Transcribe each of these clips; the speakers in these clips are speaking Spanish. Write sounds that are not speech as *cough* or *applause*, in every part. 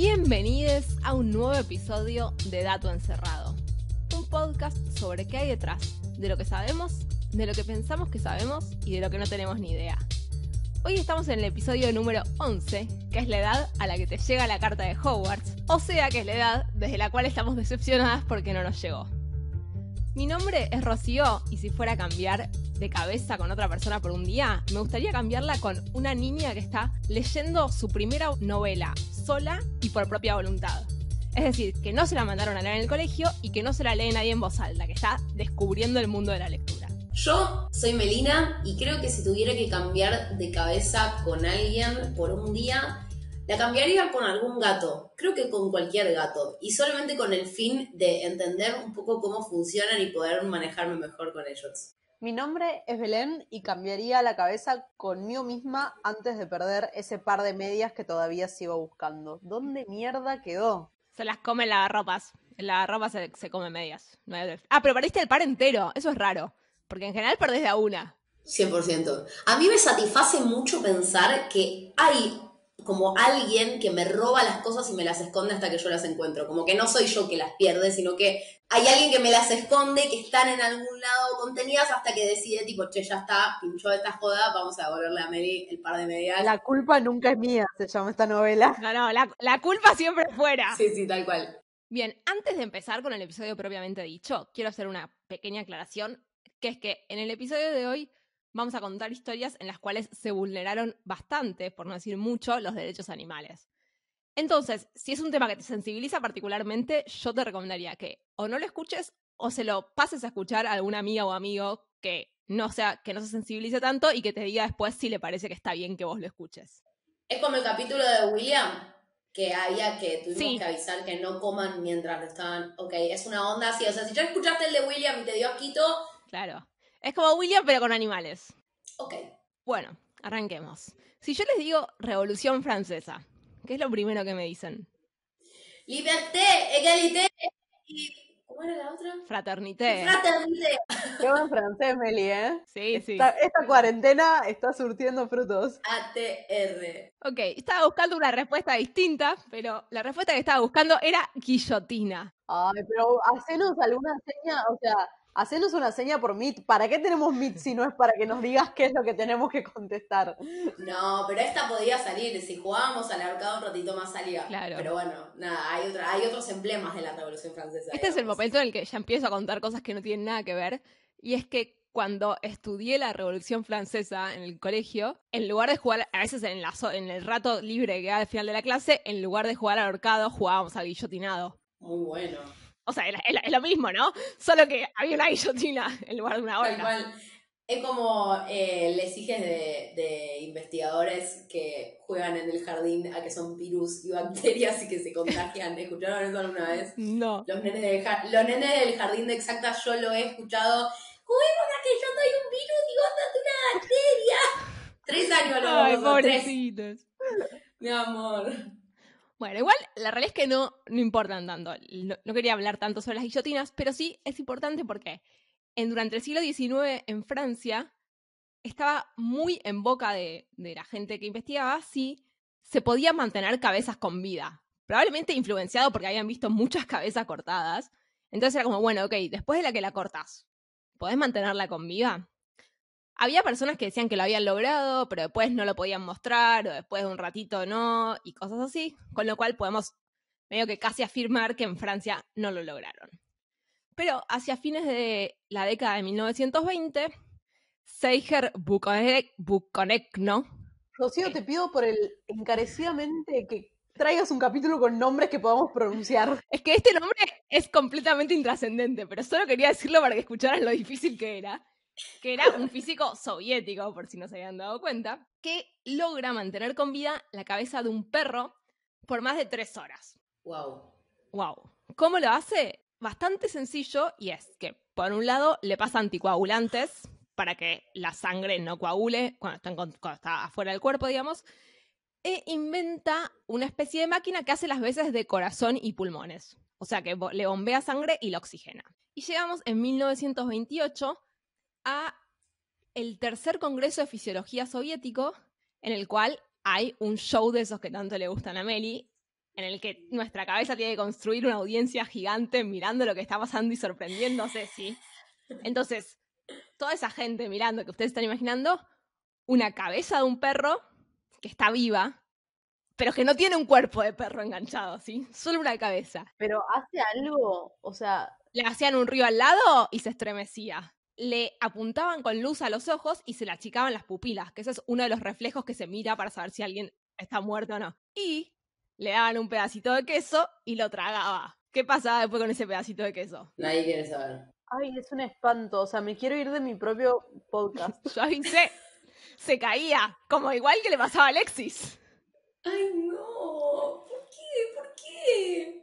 Bienvenidos a un nuevo episodio de Dato Encerrado, un podcast sobre qué hay detrás de lo que sabemos, de lo que pensamos que sabemos y de lo que no tenemos ni idea. Hoy estamos en el episodio número 11, que es la edad a la que te llega la carta de Hogwarts, o sea que es la edad desde la cual estamos decepcionadas porque no nos llegó. Mi nombre es Rocío y si fuera a cambiar de cabeza con otra persona por un día, me gustaría cambiarla con una niña que está leyendo su primera novela sola y por propia voluntad. Es decir, que no se la mandaron a leer en el colegio y que no se la lee nadie en voz alta, que está descubriendo el mundo de la lectura. Yo soy Melina y creo que si tuviera que cambiar de cabeza con alguien por un día, la cambiaría con algún gato, creo que con cualquier gato, y solamente con el fin de entender un poco cómo funcionan y poder manejarme mejor con ellos. Mi nombre es Belén y cambiaría la cabeza conmigo misma antes de perder ese par de medias que todavía sigo buscando. ¿Dónde mierda quedó? Se las come en lavarropas. En lavarropas se, se come medias. Ah, pero perdiste el par entero. Eso es raro. Porque en general perdés de a una. 100%. A mí me satisface mucho pensar que hay como alguien que me roba las cosas y me las esconde hasta que yo las encuentro. Como que no soy yo que las pierde, sino que hay alguien que me las esconde, que están en algún lado contenidas hasta que decide, tipo, che, ya está, pinchó esta joda, vamos a devolverle a Mary el par de medias. La culpa nunca es mía, se llama esta novela. No, no, la, la culpa siempre es fuera. Sí, sí, tal cual. Bien, antes de empezar con el episodio propiamente dicho, quiero hacer una pequeña aclaración, que es que en el episodio de hoy vamos a contar historias en las cuales se vulneraron bastante, por no decir mucho, los derechos animales. Entonces, si es un tema que te sensibiliza particularmente, yo te recomendaría que o no lo escuches o se lo pases a escuchar a alguna amiga o amigo que no sea que no se sensibilice tanto y que te diga después si le parece que está bien que vos lo escuches. Es como el capítulo de William, que había que tuvimos que avisar que no coman mientras estaban. Ok, es una onda así. O sea, si ya escuchaste el de William y te dio asquito. Claro. Es como William, pero con animales. Ok. Bueno, arranquemos. Si yo les digo Revolución Francesa, ¿qué es lo primero que me dicen? Liberté, égalité y... ¿Cómo era la otra? Fraternité. Fraternité. Qué buen francés, Meli, ¿eh? Sí, esta, sí. Esta cuarentena está surtiendo frutos. ATR. Ok, estaba buscando una respuesta distinta, pero la respuesta que estaba buscando era guillotina. Ay, pero hacenos alguna seña, o sea, Hacenos una seña por Meet. ¿Para qué tenemos Meet si no es para que nos digas qué es lo que tenemos que contestar? No, pero esta podía salir. Si jugábamos al arcado un ratito más salía. Claro. Pero bueno, nada, hay, otra, hay otros emblemas de la Revolución Francesa. Este es el momento en el que ya empiezo a contar cosas que no tienen nada que ver. Y es que cuando estudié la Revolución Francesa en el colegio, en lugar de jugar, a veces en, la, so- en el rato libre que da al final de la clase, en lugar de jugar al ahorcado, jugábamos al guillotinado. Muy bueno. O sea, es, lo mismo, ¿no? Solo que había una guillotina en lugar de una Tal horca. cual. Es como eh, les hijes de, de investigadores que juegan en el jardín a que son virus y bacterias y que se contagian. *laughs* ¿Escucharon eso alguna vez? No. Los nenes, del jar- los nenes del jardín de exacta yo lo he escuchado. Juguemos a que yo soy un virus y vos sos una bacteria. *laughs* Tres años los Ay, pobrecitos. Mi amor. Bueno, igual la realidad es que no, no importan tanto. No, quería hablar tanto sobre las guillotinas, pero sí es importante porque en, durante el siglo XIX en Francia estaba muy en boca de, de la gente que investigaba si se podía mantener cabezas con vida. Probablemente influenciado porque habían visto muchas cabezas cortadas. Entonces era como, bueno, ok, después de la que la cortas, ¿podés mantenerla con vida? Había personas que decían que lo habían logrado, pero después no lo podían mostrar, o después de un ratito no, y cosas así. Con lo cual podemos medio que casi afirmar que en Francia no lo lograron. Pero hacia fines de la década de 1920, Seiger Buconecno, Rocío, te pido por el encarecidamente que traigas un capítulo con nombres que podamos pronunciar. *laughs* es que este nombre es completamente intrascendente, pero solo quería decirlo para que escucharan lo difícil que era. Que era un físico soviético, por si no se habían dado cuenta, que logra mantener con vida la cabeza de un perro por más de tres horas. Wow. Wow. ¿Cómo lo hace? Bastante sencillo y es que, por un lado, le pasa anticoagulantes para que la sangre no coagule cuando está, en cuando está afuera del cuerpo, digamos, e inventa una especie de máquina que hace las veces de corazón y pulmones. O sea, que le bombea sangre y la oxigena. Y llegamos en 1928 a el tercer congreso de fisiología soviético, en el cual hay un show de esos que tanto le gustan a Meli, en el que nuestra cabeza tiene que construir una audiencia gigante mirando lo que está pasando y sorprendiéndose, ¿sí? Entonces, toda esa gente mirando que ustedes están imaginando, una cabeza de un perro que está viva, pero que no tiene un cuerpo de perro enganchado, ¿sí? Solo una cabeza. Pero hace algo, o sea, Le hacían un río al lado y se estremecía. Le apuntaban con luz a los ojos y se le achicaban las pupilas, que ese es uno de los reflejos que se mira para saber si alguien está muerto o no. Y le daban un pedacito de queso y lo tragaba. ¿Qué pasaba después con ese pedacito de queso? Nadie quiere saber. ay, es un espanto. O sea, me quiero ir de mi propio podcast. *laughs* Yo avisé, se caía, como igual que le pasaba a Alexis. Ay, no. ¿Por qué? ¿Por qué?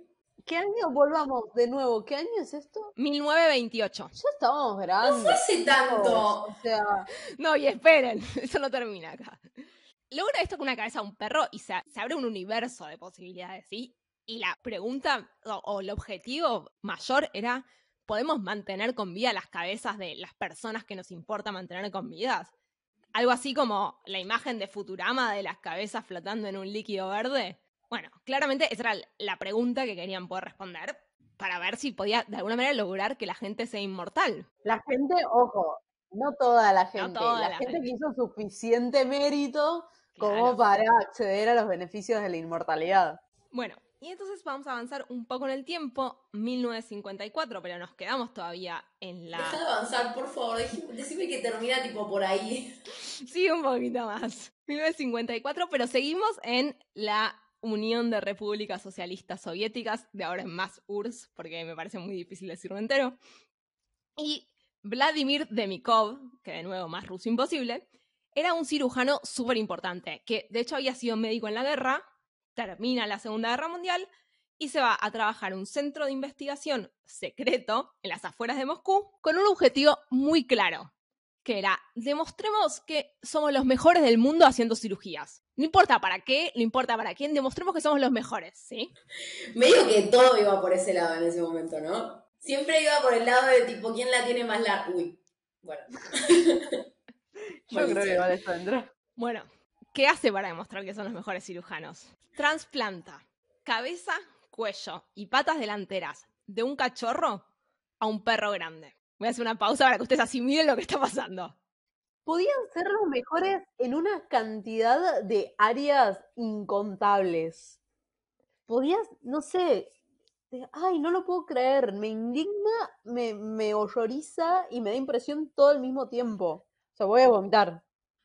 ¿Qué año? Volvamos de nuevo. ¿Qué año es esto? 1928. Ya estábamos grandes. No fue hace tanto. O sea, No, y esperen, *laughs* eso no termina acá. Logra esto con una cabeza de un perro y se, se abre un universo de posibilidades, ¿sí? Y la pregunta o, o el objetivo mayor era, ¿podemos mantener con vida las cabezas de las personas que nos importa mantener con vidas? Algo así como la imagen de Futurama de las cabezas flotando en un líquido verde. Bueno, claramente esa era la pregunta que querían poder responder para ver si podía de alguna manera lograr que la gente sea inmortal. la gente, ojo, no toda la gente. toda la, la gente gente. que hizo suficiente mérito como para acceder a los beneficios de la inmortalidad. Bueno, y entonces vamos a avanzar un poco en el tiempo, 1954, pero nos quedamos todavía en la... Deja de avanzar, por favor. Decime que termina tipo por ahí. *laughs* Sí, un poquito más. 1954, pero seguimos en la Unión de Repúblicas Socialistas Soviéticas, de ahora en más URSS, porque me parece muy difícil decirlo entero. Y Vladimir Demikov, que de nuevo más ruso imposible, era un cirujano súper importante, que de hecho había sido médico en la guerra, termina la Segunda Guerra Mundial y se va a trabajar en un centro de investigación secreto en las afueras de Moscú con un objetivo muy claro, que era demostremos que somos los mejores del mundo haciendo cirugías. No importa para qué, no importa para quién, demostremos que somos los mejores, ¿sí? Medio que todo iba por ese lado en ese momento, ¿no? Siempre iba por el lado de tipo, ¿quién la tiene más larga? Uy, bueno. *laughs* Yo creo que eso dentro. Bueno, ¿qué hace para demostrar que son los mejores cirujanos? Transplanta cabeza, cuello y patas delanteras de un cachorro a un perro grande. Voy a hacer una pausa para que ustedes asimilen lo que está pasando. Podían ser los mejores en una cantidad de áreas incontables. Podías, no sé, ay, no lo puedo creer, me indigna, me, me horroriza y me da impresión todo al mismo tiempo. O sea, voy a vomitar.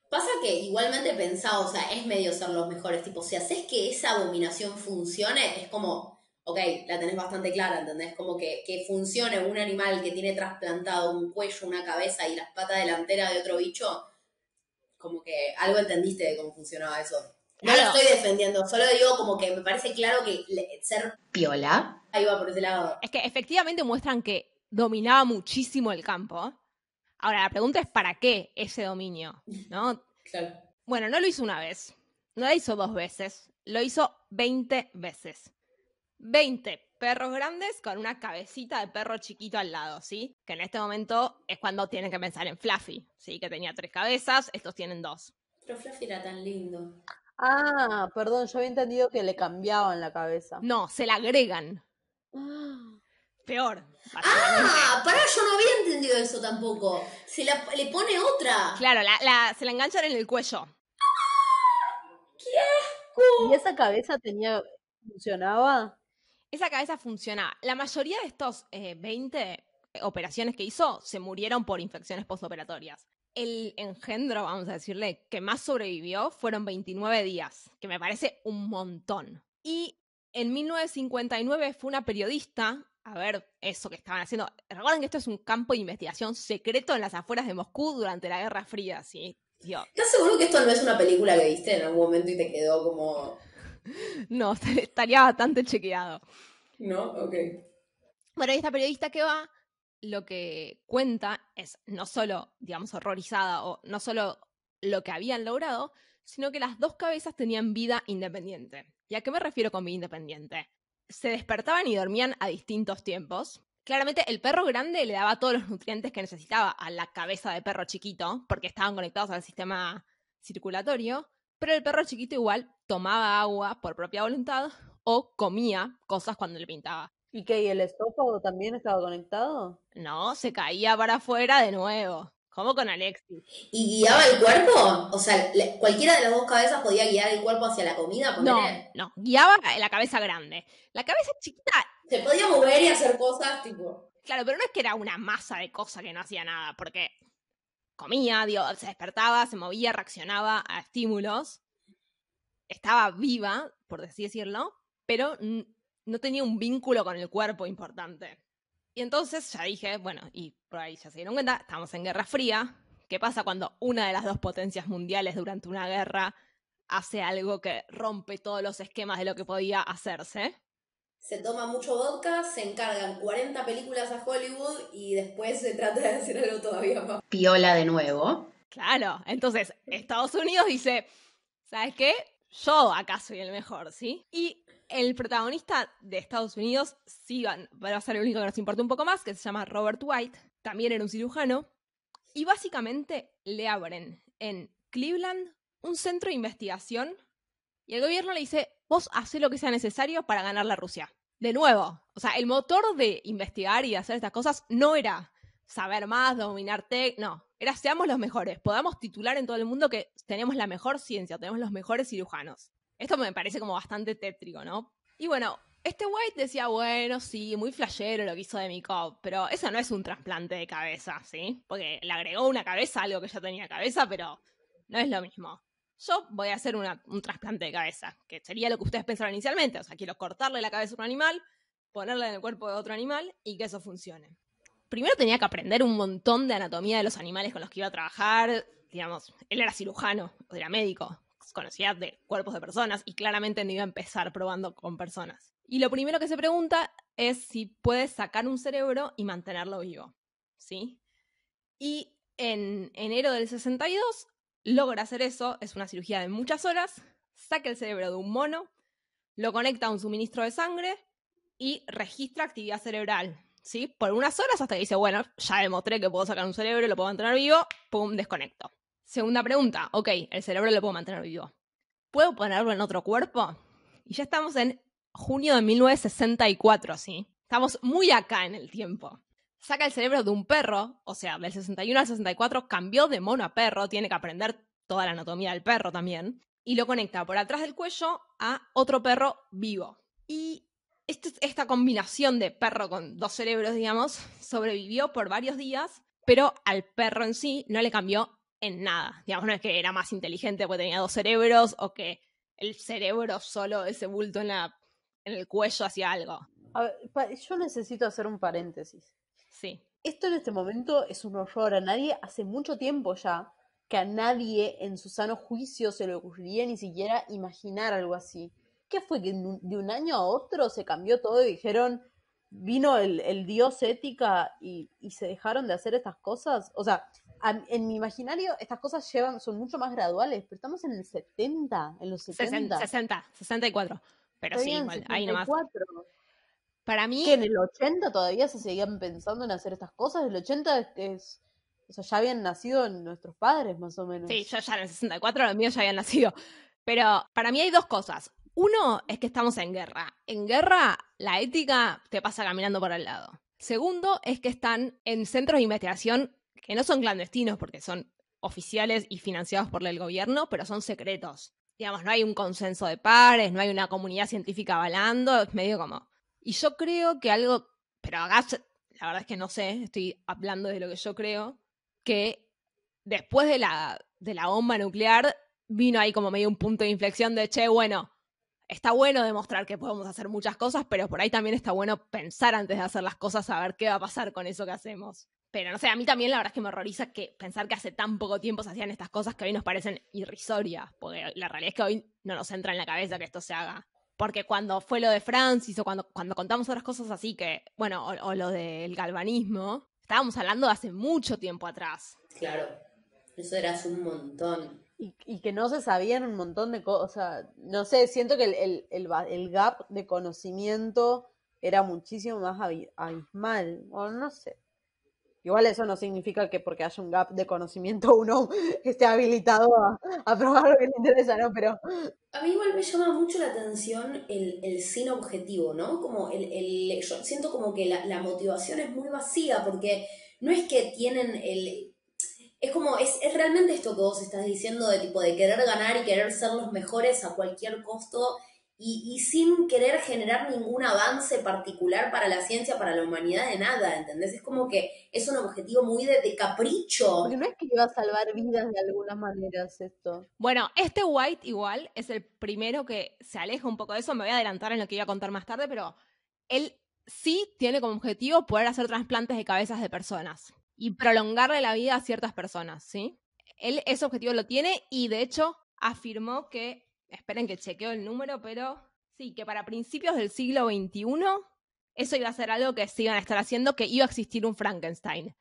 Pasa que igualmente pensado, o sea, es medio ser los mejores. Tipo, si haces que esa abominación funcione, es como, ok, la tenés bastante clara, ¿entendés? Como que, que funcione un animal que tiene trasplantado un cuello, una cabeza y las patas delanteras de otro bicho, como que algo entendiste de cómo funcionaba eso. No Claro. lo estoy defendiendo, solo digo como que me parece claro que le- ser piola ahí va por ese lado. Es que efectivamente muestran que dominaba muchísimo el campo. Ahora, la pregunta es ¿para qué ese dominio? ¿No? *laughs* Claro. Bueno, no lo hizo una vez, no lo hizo dos veces, lo hizo 20 veces. 20 perros grandes con una cabecita de perro chiquito al lado, ¿sí? Que en este momento es cuando tienen que pensar en Fluffy, ¿sí? Que tenía tres cabezas, estos tienen dos. Pero Fluffy era tan lindo. Ah, perdón, yo había entendido que le cambiaban la cabeza. No, se la agregan. Ah, Peor. Ah, pará, yo no había entendido eso tampoco. Se la, le pone otra. Claro, la, la- se la enganchan en el cuello. ¿Y esa cabeza tenía, funcionaba? Esa cabeza funcionaba. La mayoría de estos eh, 20 operaciones que hizo se murieron por infecciones postoperatorias. El engendro, vamos a decirle, que más sobrevivió fueron 29 días, que me parece un montón. Y en 1959 fue una periodista a ver eso que estaban haciendo. Recuerden que esto es un campo de investigación secreto en las afueras de Moscú durante la Guerra Fría, ¿sí? ¿Estás seguro que esto no es una película que viste en algún momento y te quedó como... *laughs* no, *laughs* estaría bastante chequeado. ¿No? Ok. Bueno, y esta periodista que va, lo que cuenta es no solo, digamos, horrorizada o no solo lo que habían logrado, sino que las dos cabezas tenían vida independiente. ¿Y a qué me refiero con vida independiente? Se despertaban y dormían a distintos tiempos. Claramente el perro grande le daba todos los nutrientes que necesitaba a la cabeza de perro chiquito, porque estaban conectados al sistema circulatorio, pero el perro chiquito igual tomaba agua por propia voluntad o comía cosas cuando le pintaba. ¿Y qué? ¿Y el estófago también estaba conectado? No, se caía para afuera de nuevo. Como con Alexis. ¿Y guiaba el cuerpo? O sea, le- cualquiera de las dos cabezas podía guiar el cuerpo hacia la comida. No, no, guiaba la cabeza grande. La cabeza chiquita, Se podía mover y hacer cosas tipo. claro, pero no es que era una masa de cosa que no hacía nada, porque comía, digo, se despertaba, se movía, reaccionaba a estímulos. Estaba viva, por así decirlo, pero no tenía un vínculo con el cuerpo importante. Y entonces ya dije, bueno, y por ahí ya se dieron cuenta, estamos en Guerra Fría. ¿Qué pasa cuando una de las dos potencias mundiales durante una guerra hace algo que rompe todos los esquemas de lo que podía hacerse? Se toma mucho vodka, se encargan 40 películas a Hollywood y después se trata de hacer algo todavía más. Piola de nuevo. Claro, entonces Estados Unidos dice, ¿sabes qué? Yo acá soy el mejor, ¿sí? Y el protagonista de Estados Unidos sí va, a ser el único que nos importa un poco más, que se llama Robert White, también era un cirujano, y básicamente le abren en Cleveland un centro de investigación y el gobierno le dice, vos hacé lo que sea necesario para ganar la Rusia. De nuevo, o sea, el motor de investigar y de hacer estas cosas no era saber más, dominar tech, no, era seamos los mejores, podamos titular en todo el mundo que tenemos la mejor ciencia, tenemos los mejores cirujanos. Esto me parece como bastante tétrico, ¿no? Y bueno, este White decía, bueno, sí, muy flashero lo que hizo de Mikov, pero eso no es un trasplante de cabeza, ¿sí? Porque le agregó una cabeza algo que ya tenía cabeza, pero no es lo mismo. Yo voy a hacer una- un trasplante de cabeza, que sería lo que ustedes pensaron inicialmente, o sea, quiero cortarle la cabeza a un animal, ponerla en el cuerpo de otro animal y que eso funcione primero tenía que aprender un montón de anatomía de los animales con los que iba a trabajar. Digamos, él era cirujano, era médico, conocía de cuerpos de personas y claramente no iba a empezar probando con personas. Y lo primero que se pregunta es si puede sacar un cerebro y mantenerlo vivo. ¿Sí? Y en enero del 62 logra hacer eso, es una cirugía de muchas horas, saca el cerebro de un mono, lo conecta a un suministro de sangre y registra actividad cerebral, ¿sí? Por unas horas hasta que dice, bueno, ya demostré que puedo sacar un cerebro, lo puedo mantener vivo, pum, desconecto. Segunda pregunta, ok, el cerebro lo puedo mantener vivo. ¿Puedo ponerlo en otro cuerpo? Y ya estamos en junio de 1964, ¿sí? Estamos muy acá en el tiempo. Saca el cerebro de un perro, o sea, del 61 al 64 cambió de mono a perro, tiene que aprender toda la anatomía del perro también, y lo conecta por atrás del cuello a otro perro vivo. Y este- esta combinación de perro con dos cerebros, digamos, sobrevivió por varios días, pero al perro en sí no le cambió en nada. Digamos, no es que era más inteligente porque tenía dos cerebros o que el cerebro solo, ese bulto en, la, en el cuello, hacía algo. A ver, yo necesito hacer un paréntesis. Sí. Esto en este momento es un horror. A nadie, hace mucho tiempo ya, que a nadie en su sano juicio se le ocurriría ni siquiera imaginar algo así. ¿Qué fue? ¿Que de un año a otro se cambió todo y dijeron, vino el, el dios ética y, y se dejaron de hacer estas cosas? O sea, a- en mi imaginario estas cosas llevan, son mucho más graduales, pero estamos en el 70, en los 70. 60, 60 64. Pero sí, igual, ahí nomás. 74. Para mí, que en el 80 todavía se seguían pensando en hacer estas cosas. El 80 es, es- o sea, ya habían nacido nuestros padres, más o menos. Sí, yo ya en el 64 los míos ya habían nacido. Pero para mí hay dos cosas. Uno es que estamos en guerra. En guerra, la ética te pasa caminando por al lado. Segundo es que están en centros de investigación que no son clandestinos porque son oficiales y financiados por el gobierno, pero son secretos. Digamos, no hay un consenso de pares, no hay una comunidad científica avalando, es medio como... Y yo creo que algo, pero acá la verdad es que no sé, estoy hablando de lo que yo creo, que después de la, de la bomba nuclear vino ahí como medio un punto de inflexión de, che, bueno, está bueno demostrar que podemos hacer muchas cosas, pero por ahí también está bueno pensar antes de hacer las cosas, saber qué va a pasar con eso que hacemos. Pero no sé, a mí también la verdad es que me horroriza que pensar que hace tan poco tiempo se hacían estas cosas que hoy nos parecen irrisorias, porque la realidad es que hoy no nos entra en la cabeza que esto se haga. Porque cuando fue lo de Francis o cuando, cuando contamos otras cosas así que, bueno, o, o lo del galvanismo, estábamos hablando de hace mucho tiempo atrás. Claro, eso era hace un montón. Y, y que no se sabían un montón de cosas. No sé, siento que el, el, el, gap de conocimiento era muchísimo más abi- abismal. O no sé. Igual eso no significa que porque haya un gap de conocimiento *laughs* uno esté habilitado a, probar lo que le interesa, ¿no? Pero A mí igual me llama mucho la atención el, el sin objetivo, ¿no? Como el, el, yo siento como que la motivación es muy vacía porque no es que tienen el... Es como, es, es realmente esto que vos estás diciendo de tipo de querer ganar y querer ser los mejores a cualquier costo y, y, sin querer generar ningún avance particular para la ciencia, para la humanidad, de nada, ¿entendés? Es como que es un objetivo muy de, de capricho. Porque no es que iba a salvar vidas de algunas maneras esto. Bueno, este White igual es el primero que se aleja un poco de eso, me voy a adelantar en lo que iba a contar más tarde, pero él sí tiene como objetivo poder hacer trasplantes de cabezas de personas y prolongarle la vida a ciertas personas, ¿sí? Él ese objetivo lo tiene y de hecho afirmó que esperen que chequeo el número, pero sí, que para principios del siglo XXI eso iba a ser algo que se iban a estar haciendo, que iba a existir un Frankenstein.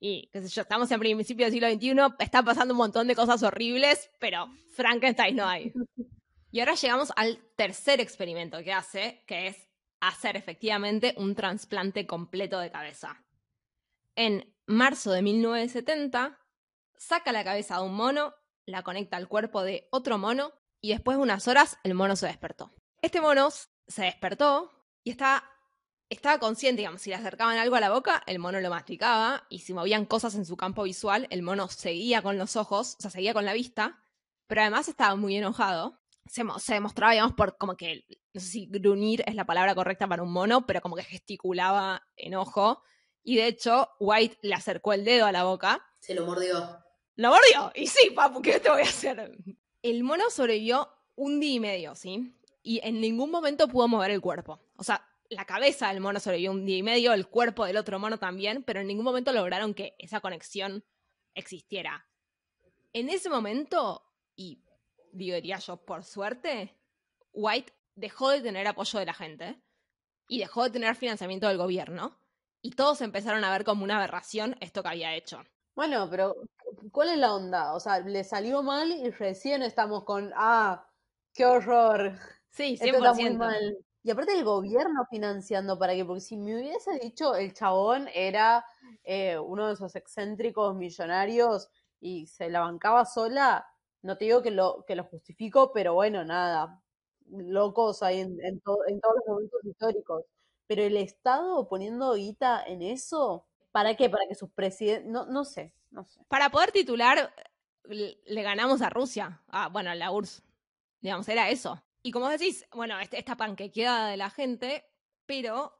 Y, qué sé yo, estamos en principios del siglo XXI, están pasando un montón de cosas horribles, pero Frankenstein no hay. Y ahora llegamos al tercer experimento que hace, que es hacer efectivamente un trasplante completo de cabeza. En marzo de 1970, saca la cabeza de un mono la conecta al cuerpo de otro mono y después de unas horas el mono se despertó. Este mono se despertó y estaba, consciente, si le acercaban algo a la boca, el mono lo masticaba y si movían cosas en su campo visual, el mono seguía con los ojos, o sea, seguía con la vista, pero además estaba muy enojado. Se, se demostraba, digamos, por como que, no sé si gruñir es la palabra correcta para un mono, pero como que gesticulaba enojo. Y de hecho, White le acercó el dedo a la boca. Se lo mordió. Lo mordió. Y sí, papu, ¿qué te voy a hacer? El mono sobrevivió un día y medio, ¿sí? Y en ningún momento pudo mover el cuerpo. O sea, la cabeza del mono sobrevivió un día y medio, el cuerpo del otro mono también, pero en ningún momento lograron que esa conexión existiera. En ese momento, y diría yo, por suerte, White dejó de tener apoyo de la gente y dejó de tener financiamiento del gobierno. Y todos empezaron a ver como una aberración esto que había hecho. Bueno, pero ¿cuál es la onda? O sea, le salió mal y recién estamos con, ah, qué horror. Sí, 100%. Esto está muy mal. Y aparte el gobierno financiando para que, porque si me hubiese dicho el chabón era eh, uno de esos excéntricos millonarios y se la bancaba sola, no te digo que lo, que lo justifico, pero bueno, nada, locos hay en, en, to, en todos los momentos históricos. Pero el Estado poniendo guita en eso, ¿Para qué? Para que sus presidentes. No, no sé, no sé. Para poder titular, le ganamos a Rusia. Ah, bueno, la URSS. Digamos, era eso. Y como decís, bueno, este, esta panquequeada de la gente, pero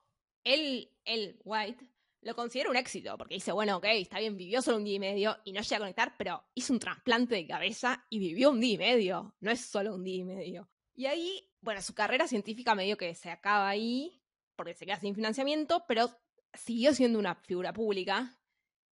él, él, White, lo considera un éxito, porque dice, bueno, ok, está bien, vivió solo un día y medio y no llega a conectar, pero hizo un trasplante de cabeza y vivió un día y medio, no es solo un día y medio. Y ahí, bueno, su carrera científica medio que se acaba ahí, porque se queda sin financiamiento, pero siguió siendo una figura pública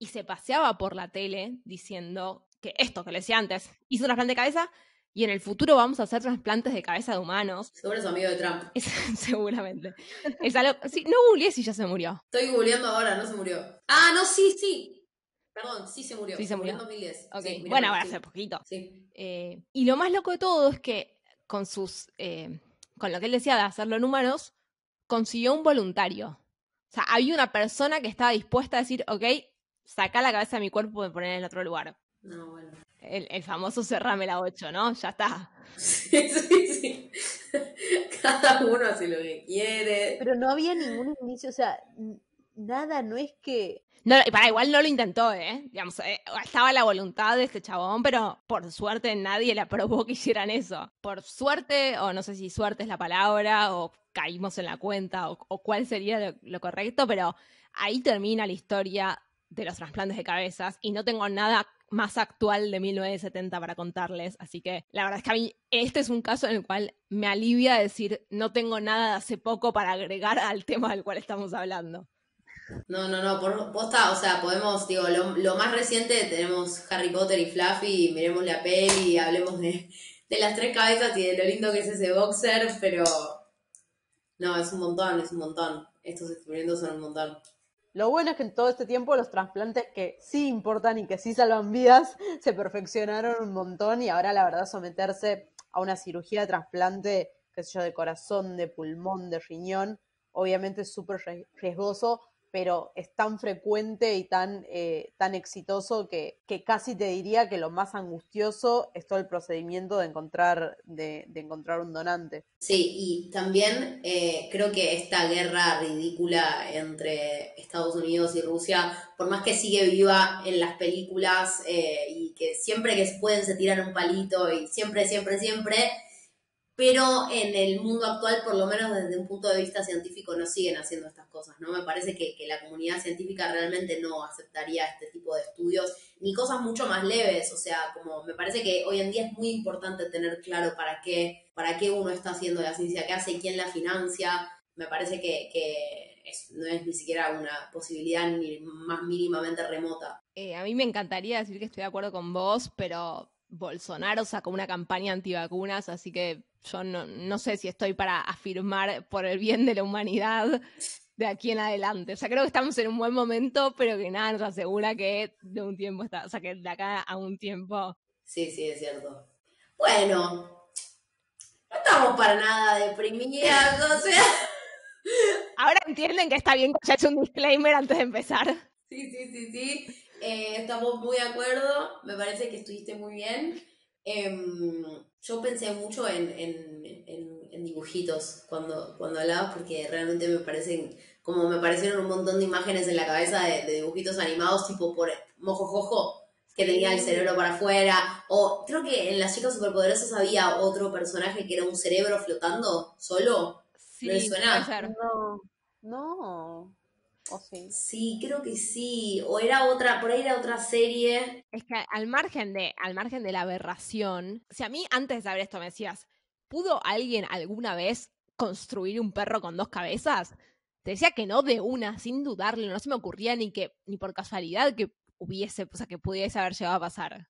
y se paseaba por la tele diciendo que esto que le decía antes, hizo un trasplante de cabeza y en el futuro vamos a hacer trasplantes de cabeza de humanos. Seguro es amigo de Trump. Es, *laughs* seguramente. Es algo, sí, no googleé si ya se murió. Estoy googleando ahora, no se murió. Ah, no, sí, sí. Perdón, sí se murió. Sí se murió. en 2010. Okay. Sí, bueno, ahora hace poquito. Sí. Eh, y lo más loco de todo es que con sus, eh, con lo que él decía de hacerlo en humanos, consiguió un voluntario. O sea, había una persona que estaba dispuesta a decir, ok, saca la cabeza de mi cuerpo y poner en otro lugar. No, bueno. El, el famoso cerrame la 8, ¿no? Ya está. Sí, *laughs* sí, sí. Cada uno hace lo que quiere. Pero no había ningún inicio, o sea, nada, no es que. No, para igual no lo intentó, ¿eh? Digamos, eh, estaba la voluntad de este chabón, pero por suerte nadie le aprobó que hicieran eso. Por suerte, o no sé si suerte es la palabra, o caímos en la cuenta, o, o cuál sería lo, lo correcto, pero ahí termina la historia de los trasplantes de cabezas y no tengo nada más actual de 1970 para contarles, así que la verdad es que a mí este es un caso en el cual me alivia decir no tengo nada de hace poco para agregar al tema del cual estamos hablando. No, no, no, por posta, o sea, podemos, digo, lo, lo, más reciente tenemos Harry Potter y Fluffy, miremos la peli y hablemos de, de las tres cabezas y de lo lindo que es ese boxer, pero no, es un montón, es un montón. Estos experimentos son un montón. Lo bueno es que en todo este tiempo los trasplantes que sí importan y que sí salvan vidas *laughs* se perfeccionaron un montón y ahora la verdad someterse a una cirugía de trasplante, qué sé yo, de corazón, de pulmón, de riñón, obviamente es súper riesgoso, pero es tan frecuente y tan, eh, tan exitoso que, que, casi te diría que lo más angustioso es todo el procedimiento de encontrar, de, de encontrar un donante. Sí, y también eh, creo que esta guerra ridícula entre Estados Unidos y Rusia, por más que sigue viva en las películas eh, y que siempre que pueden se tiran un palito y siempre, siempre, siempre, pero en el mundo actual, por lo menos desde un punto de vista científico, no siguen haciendo estas cosas, ¿no? Me parece que, la comunidad científica realmente no aceptaría este tipo de estudios, ni cosas mucho más leves, o sea, como me parece que hoy en día es muy importante tener claro para qué, para qué uno está haciendo la ciencia, qué hace, quién la financia, me parece que, no es ni siquiera una posibilidad ni más mínimamente remota. Eh, a mí me encantaría decir que estoy de acuerdo con vos, pero Bolsonaro sacó una campaña antivacunas, así que yo no, sé si estoy para afirmar por el bien de la humanidad de aquí en adelante. O sea, creo que estamos en un buen momento, pero que nada nos asegura que de un tiempo está, o sea, que de acá a un tiempo. Sí, sí, es cierto. Bueno, no estamos para nada deprimidas, o sea. Ahora entienden que está bien que haya hecho un disclaimer antes de empezar. Sí, sí, sí, sí. Eh, estamos muy de acuerdo. Me parece que estuviste muy bien. Em, yo pensé mucho en, en, dibujitos cuando, cuando hablabas porque realmente me parecen, como me parecieron un montón de imágenes en la cabeza de, dibujitos animados tipo por Mojojojo, que tenía el cerebro para afuera, o creo que en las chicas superpoderosas había otro personaje que era un cerebro flotando solo. Sí, suena? No, no sí? creo que sí. O era otra, por ahí era otra serie. Es que al margen de, al margen de la aberración, si a mí antes de saber esto me decías, ¿pudo alguien alguna vez construir un perro con dos cabezas? Te decía que no de una, sin dudarlo, no se me ocurría ni que, ni por casualidad que hubiese, o sea, que pudiese haber llegado a pasar.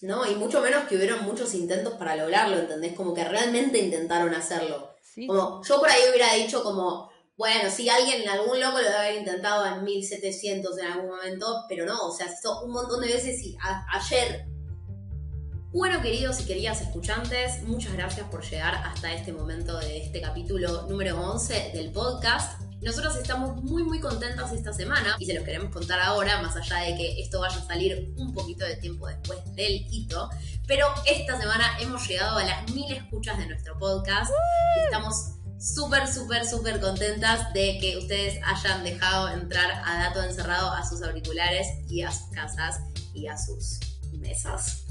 No, y mucho menos que hubieron muchos intentos para lograrlo, ¿entendés? Como que realmente intentaron hacerlo. Como, yo por ahí hubiera dicho como, bueno, sí, alguien, algún loco lo debe haber intentado en 1700 en algún momento, pero no, o sea, hizo un montón de veces y ayer. Bueno, queridos y queridas escuchantes, muchas gracias por llegar hasta este momento de este capítulo número 11 del podcast. Nosotros estamos muy muy contentos esta semana y se los queremos contar ahora, más allá de que esto vaya a salir un poquito de tiempo después del hito. Pero esta semana hemos llegado a las mil escuchas de nuestro podcast. Estamos súper, súper, súper contentas de que ustedes hayan dejado entrar a Dato Encerrado a sus auriculares y a sus casas y a sus mesas.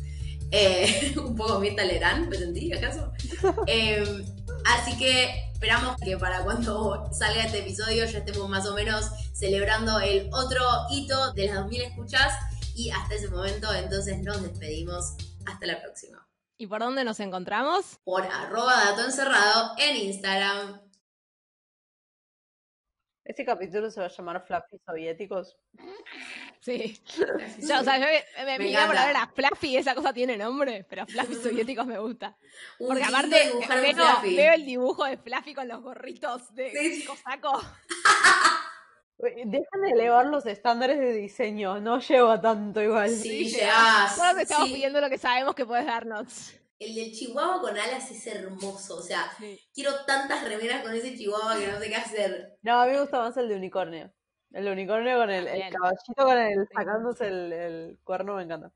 Eh, *laughs* un poco mi talerán, ¿me sentí acaso? *laughs* Em, así que esperamos que para cuando salga este episodio ya estemos más o menos celebrando el otro hito de las 2000 escuchas y hasta ese momento entonces nos despedimos. Hasta la próxima. ¿Y por dónde nos encontramos? Por arroba dato encerrado en Instagram. Este capítulo se va a llamar Fluffy Soviéticos. Sí. *laughs* Yo, o sea, me, me, me por ver a Fluffy, esa cosa tiene nombre, pero Fluffy *laughs* Soviéticos me gusta. Porque aparte veo, veo, el dibujo de Fluffy con los gorritos de sí. cosaco. *laughs* Dejan de elevar los estándares de diseño, no lleva tanto igual. Sí, llevas. Todos estamos pidiendo lo que sabemos que puedes darnos. El del chihuahua con alas es hermoso, o sea, quiero tantas remeras con ese chihuahua que no sé qué hacer. No, a mí me gusta más el de unicornio. El de unicornio con el, el caballito con el sacándose el, el cuerno me encanta.